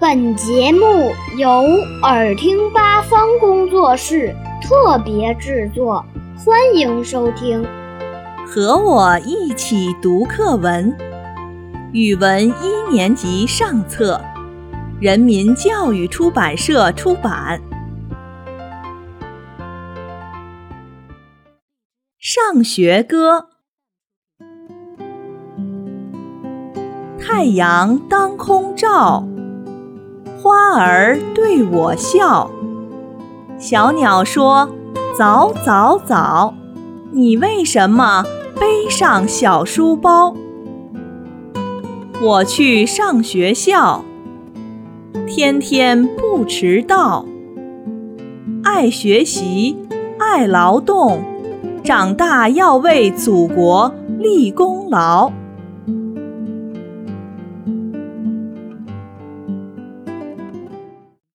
本节目由耳听八方工作室特别制作，欢迎收听。和我一起读课文，语文一年级上册，人民教育出版社出版。上学歌，太阳当空照。花儿对我笑，小鸟说：“早早早，你为什么背上小书包？”我去上学校，天天不迟到。爱学习，爱劳动，长大要为祖国立功劳。